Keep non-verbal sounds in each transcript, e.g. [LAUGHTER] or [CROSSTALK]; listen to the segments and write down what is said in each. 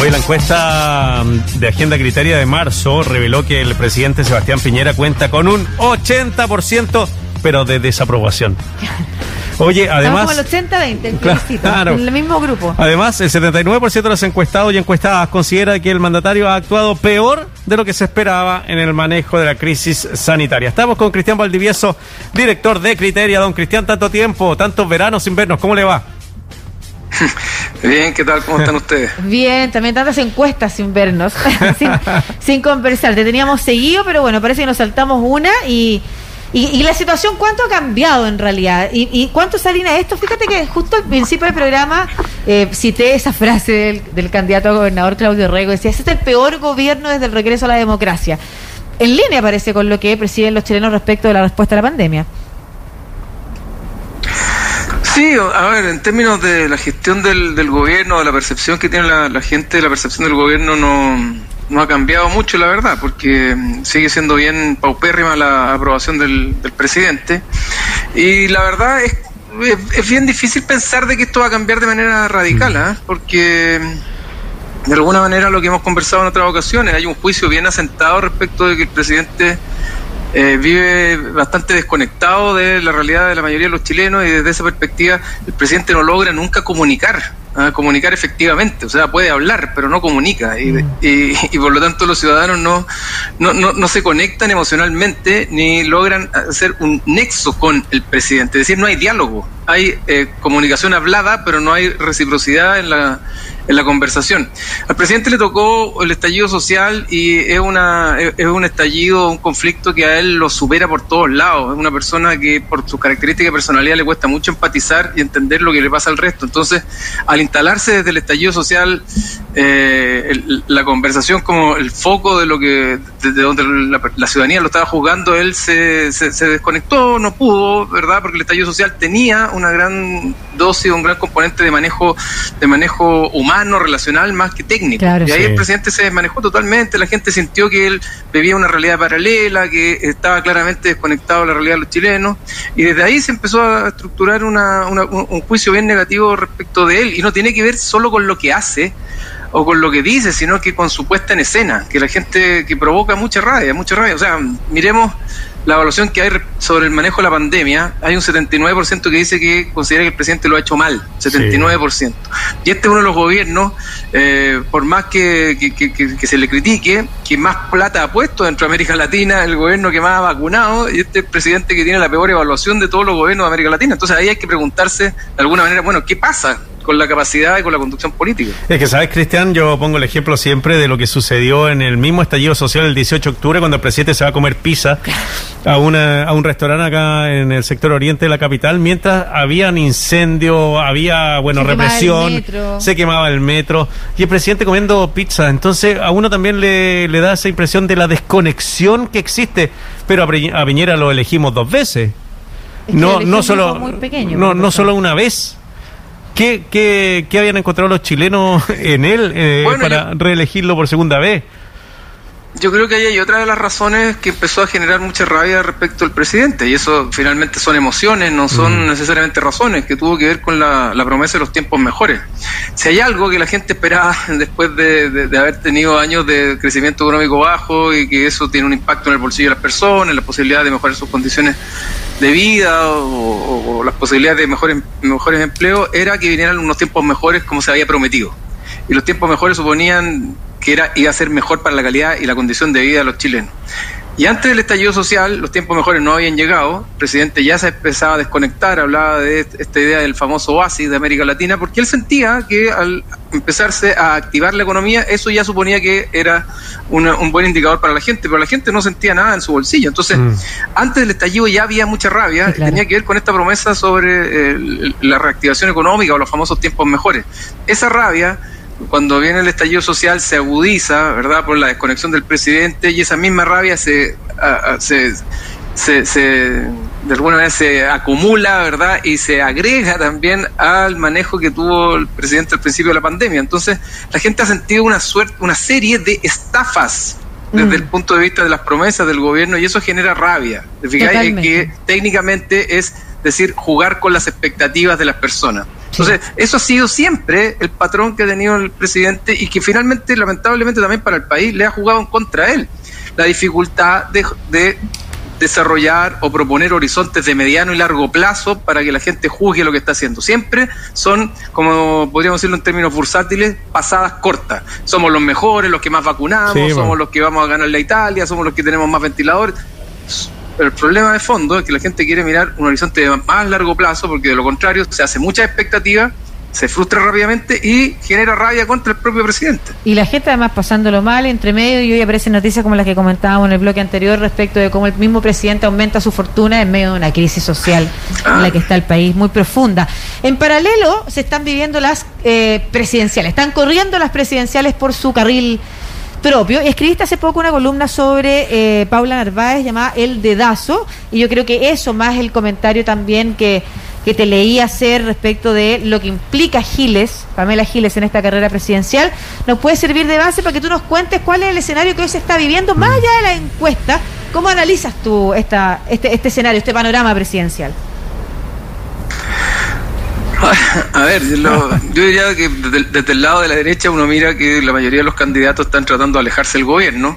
Hoy la encuesta de Agenda Criteria de marzo reveló que el presidente Sebastián Piñera cuenta con un 80%, pero de desaprobación. Oye, además. Estamos como el 80-20, claro, en el mismo grupo. Además, el 79% de los encuestados y encuestadas considera que el mandatario ha actuado peor de lo que se esperaba en el manejo de la crisis sanitaria. Estamos con Cristian Valdivieso, director de Criteria. Don Cristian, tanto tiempo, tantos veranos sin vernos, ¿cómo le va? [LAUGHS] Bien, ¿qué tal? ¿Cómo están ustedes? Bien, también tantas encuestas sin vernos, [LAUGHS] sin, [LAUGHS] sin, conversar. Te teníamos seguido, pero bueno, parece que nos saltamos una y, y, la situación, ¿cuánto ha cambiado en realidad? ¿Y, y cuánto salina esto? Fíjate que justo al principio del programa eh, cité esa frase del, del, candidato a gobernador Claudio Rego, decía, este es el peor gobierno desde el regreso a la democracia. En línea parece con lo que presiden los chilenos respecto de la respuesta a la pandemia. Sí, a ver, en términos de la gestión del, del gobierno, de la percepción que tiene la, la gente, la percepción del gobierno no, no ha cambiado mucho, la verdad, porque mm, sigue siendo bien paupérrima la aprobación del, del presidente. Y la verdad es, es, bien difícil pensar de que esto va a cambiar de manera radical, ¿eh? porque mm, de alguna manera lo que hemos conversado en otras ocasiones, hay un juicio bien asentado respecto de que el presidente eh, vive bastante desconectado de la realidad de la mayoría de los chilenos y desde esa perspectiva el presidente no logra nunca comunicar, ¿ah? comunicar efectivamente, o sea, puede hablar, pero no comunica y, mm. y, y por lo tanto los ciudadanos no, no, no, no, se conectan emocionalmente ni logran hacer un nexo con el presidente, es decir, no hay diálogo, hay eh, comunicación hablada, pero no hay reciprocidad en la en la conversación. Al presidente le tocó el estallido social y es, una, es un estallido, un conflicto que a él lo supera por todos lados. Es una persona que por su característica de personalidad le cuesta mucho empatizar y entender lo que le pasa al resto. Entonces, al instalarse desde el estallido social eh, el, la conversación como el foco de lo que, desde donde la, la, ciudadanía lo estaba juzgando, él se, se, se desconectó, no pudo, ¿verdad? Porque el estallido social tenía una gran dosis, un gran componente de manejo, de manejo humano, relacional, más que técnico. Claro, y ahí sí. el presidente se desmanejó totalmente, la gente sintió que él vivía una realidad paralela, que estaba claramente desconectado de la realidad de los chilenos, y desde ahí se empezó a estructurar una, una, un juicio bien negativo respecto de él, y no tiene que ver solo con lo que hace, o con lo que dice, sino que con su puesta en escena, que la gente que provoca mucha rabia, mucha rabia. O sea, miremos la evaluación que hay sobre el manejo de la pandemia, hay un 79% que dice que considera que el presidente lo ha hecho mal, 79%. Sí. Y este es uno de los gobiernos, eh, por más que, que, que, que, se le critique, que más plata ha puesto dentro de América Latina, el gobierno que más ha vacunado, y este presidente que tiene la peor evaluación de todos los gobiernos de América Latina. Entonces ahí hay que preguntarse de alguna manera, bueno, ¿qué pasa con la capacidad y con la conducción política. Es que, ¿sabes, Cristian? Yo pongo el ejemplo siempre de lo que sucedió en el mismo estallido social el 18 de octubre, cuando el presidente se va a comer pizza a, una, a un restaurante acá en el sector oriente de la capital, mientras habían incendio, había, bueno, se represión, se quemaba el metro, y el presidente comiendo pizza. Entonces, a uno también le, le da esa impresión de la desconexión que existe, pero a Piñera lo elegimos dos veces. Es no, no solo, pequeño, no, no solo una vez. ¿Qué, qué, qué habían encontrado los chilenos [LAUGHS] en él eh, bueno, para yo, reelegirlo por segunda vez? Yo creo que ahí hay otra de las razones que empezó a generar mucha rabia respecto al presidente, y eso finalmente son emociones, no son mm. necesariamente razones, que tuvo que ver con la, la, promesa de los tiempos mejores. Si hay algo que la gente esperaba [LAUGHS] después de, de, de, haber tenido años de crecimiento económico bajo y que eso tiene un impacto en el bolsillo de las personas, en la posibilidad de mejorar sus condiciones de vida o, las posibilidades de mejores, mejores empleos, era que vinieran unos tiempos mejores como se había prometido. Y los tiempos mejores suponían que era, iba a ser mejor para la calidad y la condición de vida de los chilenos. Y antes del estallido social, los tiempos mejores no habían llegado, el presidente ya se empezaba a desconectar, hablaba de esta idea del famoso oasis de América Latina, porque él sentía que al empezarse a activar la economía, eso ya suponía que era una, un buen indicador para la gente, pero la gente no sentía nada en su bolsillo. Entonces, mm. antes del estallido ya había mucha rabia, sí, claro. tenía que ver con esta promesa sobre eh, la reactivación económica o los famosos tiempos mejores. Esa rabia cuando viene el estallido social se agudiza, ¿verdad?, por la desconexión del presidente y esa misma rabia se, a, a, se, se, se, de alguna manera se acumula, ¿verdad?, y se agrega también al manejo que tuvo el presidente al principio de la pandemia. Entonces, la gente ha sentido una, suerte, una serie de estafas desde mm. el punto de vista de las promesas del gobierno y eso genera rabia. Que técnicamente es decir, jugar con las expectativas de las personas. Entonces, eso ha sido siempre el patrón que ha tenido el presidente y que finalmente, lamentablemente, también para el país le ha jugado en contra a él. La dificultad de, de desarrollar o proponer horizontes de mediano y largo plazo para que la gente juzgue lo que está haciendo. Siempre son, como podríamos decirlo en términos bursátiles, pasadas cortas. Somos los mejores, los que más vacunamos, somos los que vamos a ganar la Italia, somos los que tenemos más ventiladores. Pero el problema de fondo es que la gente quiere mirar un horizonte de más largo plazo porque de lo contrario se hace mucha expectativa se frustra rápidamente y genera rabia contra el propio presidente. Y la gente además pasándolo mal entre medio y hoy aparecen noticias como las que comentábamos en el bloque anterior respecto de cómo el mismo presidente aumenta su fortuna en medio de una crisis social en la que está el país muy profunda. En paralelo se están viviendo las eh, presidenciales, están corriendo las presidenciales por su carril propio. Escribiste hace poco una columna sobre eh, Paula Narváez llamada El Dedazo, y yo creo que eso, más el comentario también que, que te leí hacer respecto de lo que implica Giles, Pamela Giles, en esta carrera presidencial, nos puede servir de base para que tú nos cuentes cuál es el escenario que hoy se está viviendo, más allá de la encuesta. ¿Cómo analizas tú esta, este, este escenario, este panorama presidencial? A ver, yo diría que desde, el lado de la derecha uno mira que la mayoría de los candidatos están tratando de alejarse del gobierno.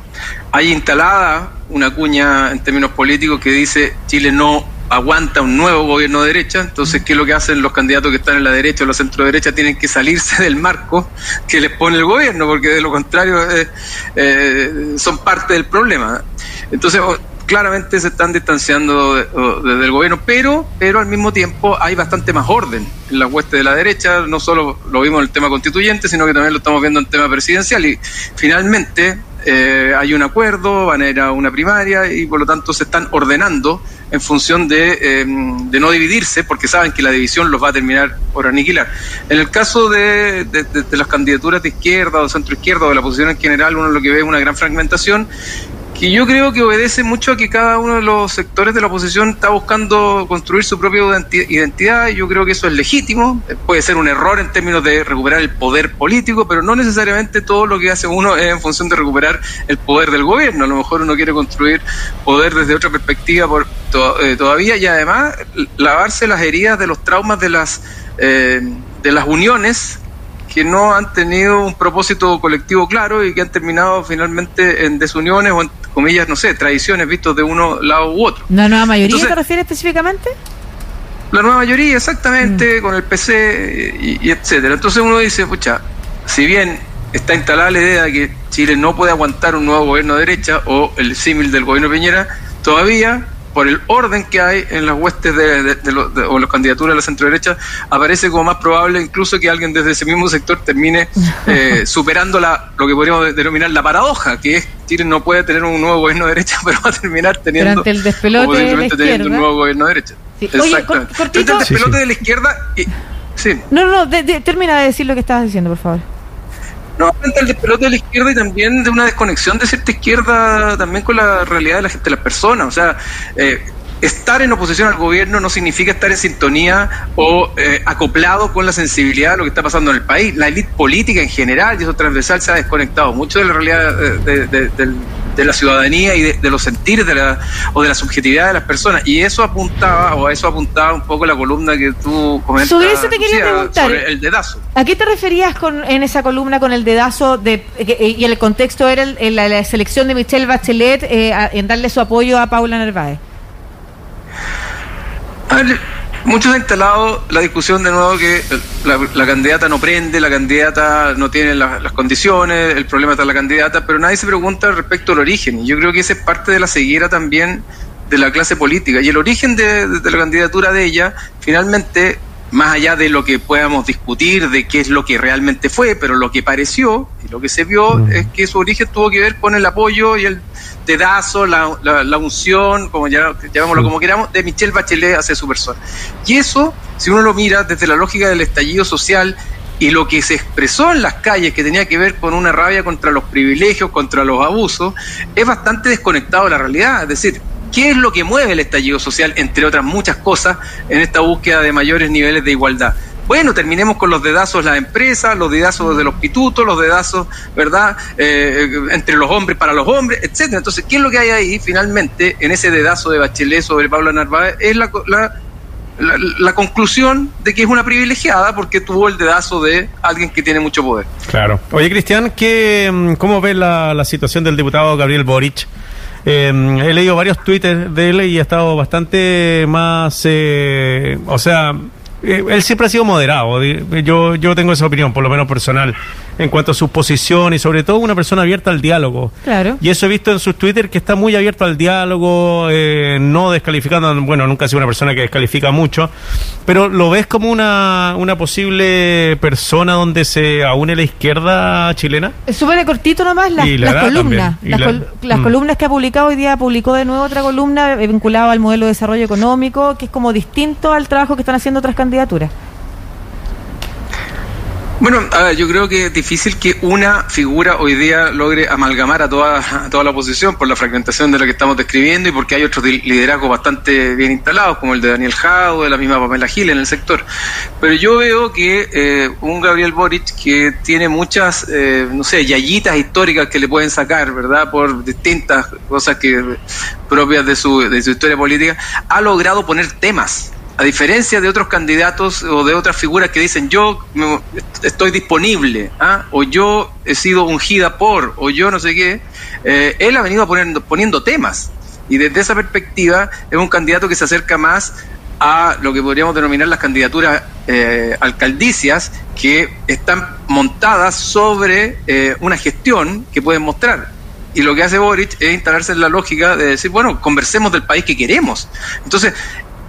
Hay instalada una cuña en términos políticos que dice Chile no aguanta un nuevo gobierno de derecha, entonces ¿qué es lo que hacen los candidatos que están en la derecha o la centro derecha? Tienen que salirse [LAUGHS] del marco que les pone el gobierno, porque de lo contrario eh, eh, son parte del problema. Entonces, claramente se están distanciando del gobierno, pero, pero al mismo tiempo hay bastante más orden en la hueste de la derecha, no solo lo vimos en el tema constituyente, sino que también lo estamos viendo en el tema presidencial y finalmente eh, hay un acuerdo, van a ir a una primaria y por lo tanto se están ordenando en función de, em, de no dividirse porque saben que la división los va a terminar por aniquilar. En el caso de, las candidaturas de izquierda o centro izquierda o de la oposición en general, uno lo que ve es una gran fragmentación que yo creo que obedece mucho a que cada uno de los sectores de la oposición está buscando construir su propia identidad y yo creo que eso es legítimo, puede ser un error en términos de recuperar el poder político, pero no necesariamente todo lo que hace uno es en función de recuperar el poder del gobierno, a lo mejor uno quiere construir poder desde otra perspectiva por, eh, todavía y además lavarse las heridas de los traumas de las, eh, de las uniones que no han tenido un propósito colectivo claro y que han terminado finalmente en desuniones o en comillas, no sé, tradiciones vistos de uno lado u otro. ¿La nueva mayoría te refieres específicamente? La nueva mayoría, exactamente, mm. con el PC y, etcétera. Entonces uno dice, pucha, si bien está instalada la idea de que Chile no puede aguantar un nuevo gobierno de derecha o el símil del gobierno Piñera, todavía por el orden que hay en las huestes de, o las candidaturas de la centro derecha, aparece como más probable incluso que alguien desde ese mismo sector termine [LAUGHS] eh, superando la, lo que podríamos denominar la paradoja, que es Chile no puede tener un nuevo gobierno de derecha, [LAUGHS] pero va a terminar teniendo, el despelote de la teniendo un nuevo gobierno de derecha. Sí. Oye, el despelote de la izquierda... Y, sí. No, no, termina de decir lo que estabas diciendo, por favor. No, frente al despelote de la izquierda y también de una desconexión de cierta izquierda también con la realidad de la gente, de las personas. O sea, eh, estar en oposición al gobierno no significa estar en sintonía o eh, acoplado con la sensibilidad de lo que está pasando en el país. La élite política en general, y eso transversal, se ha desconectado mucho de la realidad eh, de, la ciudadanía y de, los sentires de la, o de la subjetividad de las personas. Y eso apuntaba, o a eso apuntaba un poco la columna que tú comentas. Sobre eso te quería preguntar. el dedazo. ¿A qué te referías con, en esa columna con el dedazo de, y el contexto era la, selección de Michelle Bachelet eh, en darle su apoyo a Paula Narváez? Muchos han instalado la discusión de nuevo que la, candidata no prende, la candidata no tiene las condiciones, el problema está en la candidata, pero nadie se pregunta respecto al origen. Y yo creo que esa es parte de la ceguera también de la clase política. Y el origen de, de la candidatura de ella, finalmente, más allá de lo que podamos discutir, de qué es lo que realmente fue, pero lo que pareció y lo que se vio mm. es que su origen tuvo que ver con el apoyo y el dedazo, la, la, unción, como llamémoslo como queramos, de Michelle Bachelet hacia su persona. Y eso, si uno lo mira desde la lógica del estallido social y lo que se expresó en las calles, que tenía que ver con una rabia contra los privilegios, contra los abusos, es bastante desconectado de la realidad. Es decir, ¿qué es lo que mueve el estallido social, entre otras muchas cosas, en esta búsqueda de mayores niveles de igualdad? Bueno, terminemos con los dedazos de las empresas, los dedazos de los pitutos, los dedazos, ¿verdad?, eh, entre los hombres para los hombres, etcétera. Entonces, ¿qué es lo que hay ahí finalmente en ese dedazo de Bachelet sobre Pablo Narváez? Es la, la, conclusión de que es una privilegiada porque tuvo el dedazo de alguien que tiene mucho poder. Claro. Oye, Cristian, ¿qué, mm, ¿cómo ves la, la situación del diputado Gabriel Boric? Eh, he leído varios tweets de él y ha estado bastante más, eh, o sea, eh, él siempre ha sido moderado. Yo, yo tengo esa opinión, por lo menos personal en cuanto a su posición y sobre todo una persona abierta al diálogo. Claro. Y eso he visto en sus Twitter que está muy abierto al diálogo, eh, no descalificando, bueno, nunca ha sido una persona que descalifica mucho, pero lo ves como una, una posible persona donde se aúne la izquierda chilena. Súper cortito nomás las, columnas. Las, mm. columnas que ha publicado hoy día, publicó de nuevo otra columna vinculada al modelo de desarrollo económico, que es como distinto al trabajo que están haciendo otras candidaturas. Bueno, yo creo que es difícil que una figura hoy día logre amalgamar a toda, toda la oposición por la fragmentación de la que estamos describiendo y porque hay otros liderazgos bastante bien instalados, como el de Daniel Jado, de la misma Pamela Gil en el sector. Pero yo veo que eh, un Gabriel Boric que tiene muchas, eh, no sé, yayitas históricas que le pueden sacar, ¿verdad? Por distintas cosas que propias de su, de su historia política, ha logrado poner temas a diferencia de otros candidatos o de otras figuras que dicen yo estoy disponible, ¿ah? o yo he sido ungida por, o yo no sé qué, eh, él ha venido poniendo, temas. Y desde esa perspectiva es un candidato que se acerca más a lo que podríamos denominar las candidaturas eh, alcaldicias que están montadas sobre eh, una gestión que pueden mostrar. Y lo que hace Boric es instalarse en la lógica de decir, bueno, conversemos del país que queremos. Entonces,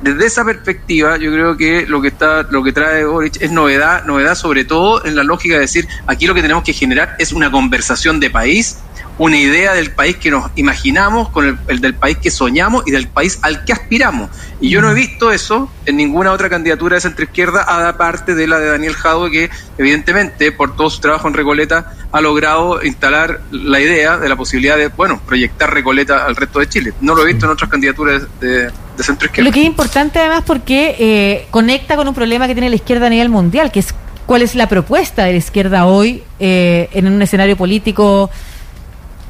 desde esa perspectiva, yo creo que lo que está, lo que trae Boric es novedad, novedad sobre todo en la lógica de decir, aquí lo que tenemos que generar es una conversación de país una idea del país que nos imaginamos con el, del país que soñamos y del país al que aspiramos. Y yo no he visto eso en ninguna otra candidatura de centro izquierda, aparte de la de Daniel Jado, que evidentemente por todo su trabajo en Recoleta ha logrado instalar la idea de la posibilidad de, bueno, proyectar Recoleta al resto de Chile. No lo he visto en otras candidaturas de, centro izquierda. Lo que es importante además porque eh, conecta con un problema que tiene la izquierda a nivel mundial, que es cuál es la propuesta de la izquierda hoy eh, en un escenario político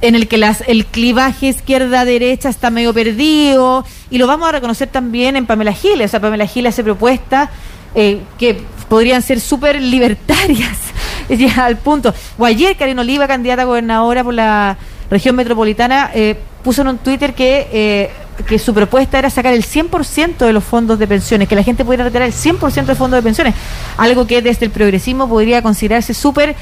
en el que las, el clivaje izquierda-derecha está medio perdido, y lo vamos a reconocer también en Pamela Giles. O sea, Pamela Giles hace propuestas eh, que podrían ser súper libertarias, [LAUGHS] ya al punto. O ayer Karen Oliva, candidata a gobernadora por la región metropolitana, eh, puso en un Twitter que, eh, que su propuesta era sacar el 100% de los fondos de pensiones, que la gente pudiera retirar el 100% de fondos de pensiones, algo que desde el progresismo podría considerarse súper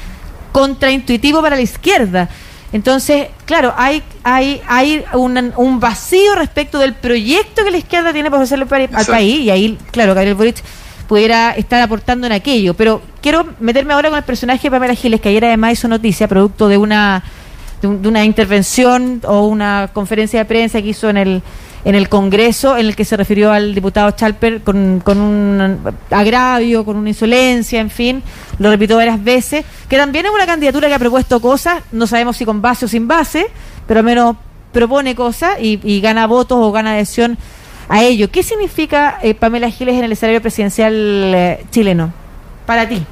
contraintuitivo para la izquierda. Entonces, claro, hay, hay, hay un, vacío respecto del proyecto que la izquierda tiene para hacerle al país, y ahí, claro, Gabriel Boric pudiera estar aportando en aquello. Pero quiero meterme ahora con el personaje de Pamela Giles, que ayer además hizo noticia, producto de una, de una intervención o una conferencia de prensa que hizo en el en el Congreso en el que se refirió al diputado Chalper con, con un agravio, con una insolencia, en fin, lo repitió varias veces, que también es una candidatura que ha propuesto cosas, no sabemos si con base o sin base, pero al menos propone cosas y, gana votos o gana adhesión a ello. ¿Qué significa eh, Pamela Giles en el escenario presidencial eh, chileno para ti?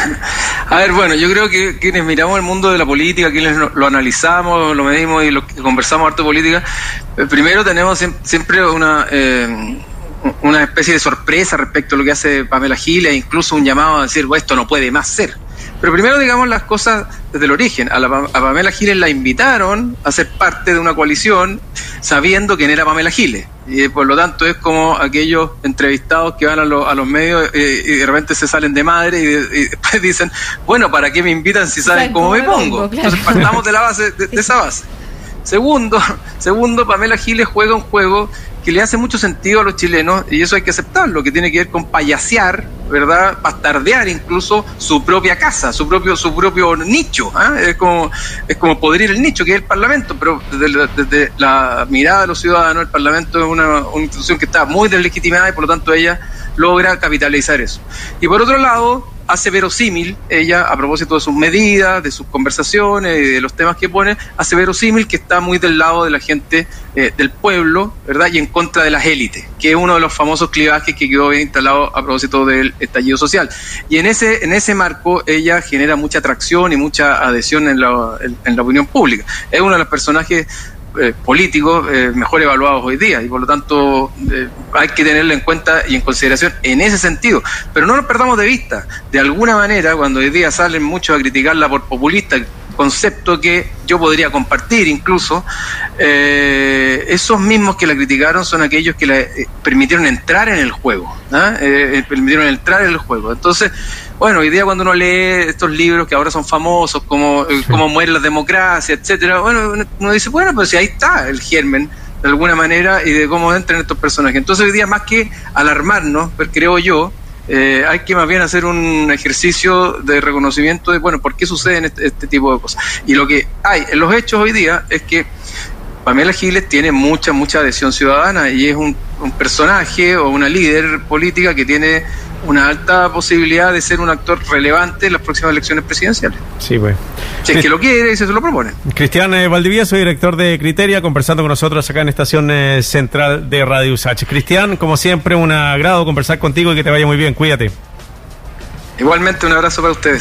[LAUGHS] A ver, bueno, yo creo que quienes miramos el mundo de la política, quienes lo analizamos, lo medimos y lo conversamos harto de política, eh, primero tenemos siempre una eh, una especie de sorpresa respecto a lo que hace Pamela Giles, incluso un llamado a decir, bueno, esto no puede más ser. Pero primero digamos las cosas desde el origen. A, la, Pamela Giles la invitaron a ser parte de una coalición sabiendo quién era Pamela Giles. Y por lo tanto es como aquellos entrevistados que van a, a los medios eh, y de repente se salen de madre y, después [LAUGHS] dicen, bueno, ¿para qué me invitan si saben cómo me pongo? Entonces partamos de la base, de, de esa base. Segundo, [LAUGHS] segundo, Pamela Giles juega un juego que le hace mucho sentido a los chilenos y eso hay que aceptarlo, que tiene que ver con payasear, ¿verdad? Bastardear incluso su propia casa, su propio su propio nicho, ¿ah? es como es como podrir el nicho que es el Parlamento, pero desde, la mirada de los ciudadanos el Parlamento es una, una institución que está muy deslegitimada y por lo tanto ella logra capitalizar eso. Y por otro lado, hace verosímil, ella, a propósito de sus medidas, de sus conversaciones de los temas que pone, hace verosímil que está muy del lado de la gente eh, del pueblo, ¿verdad? Y en contra de las élites, que es uno de los famosos clivajes que quedó bien instalado a propósito del estallido social. Y en ese, en ese marco ella genera mucha atracción y mucha adhesión en la, en la opinión pública. Es uno de los personajes eh, políticos eh, mejor evaluados hoy día y por lo tanto hay que tenerlo en cuenta y en consideración en ese sentido. Pero no nos perdamos de vista, de alguna manera, cuando hoy día salen muchos a criticarla por populista, concepto que yo podría compartir incluso, esos mismos que la criticaron son aquellos que la permitieron entrar en el juego, ¿ah? permitieron entrar en el juego. Entonces, bueno, hoy día cuando uno lee estos libros que ahora son famosos, como eh, cómo muere la democracia, etcétera, bueno, uno dice, bueno, pues si ahí está el germen de alguna manera y de cómo entran estos personajes. Entonces hoy día más que alarmarnos, pues, creo yo, eh, hay que más bien hacer un ejercicio de reconocimiento de, bueno, por qué suceden este, este, tipo de cosas. Y lo que hay en los hechos hoy día es que Pamela Giles tiene mucha, mucha adhesión ciudadana y es un personaje o una líder política que tiene una alta posibilidad de ser un actor relevante en las próximas elecciones presidenciales. Sí, pues. Si es que lo quiere y se lo propone. Cristian eh, Valdivia, soy director de Criteria, conversando con nosotros acá en Estación eh, Central de Radio USACH. Cristian, como siempre, un agrado conversar contigo y que te vaya muy bien. Cuídate. Igualmente, un abrazo para ustedes.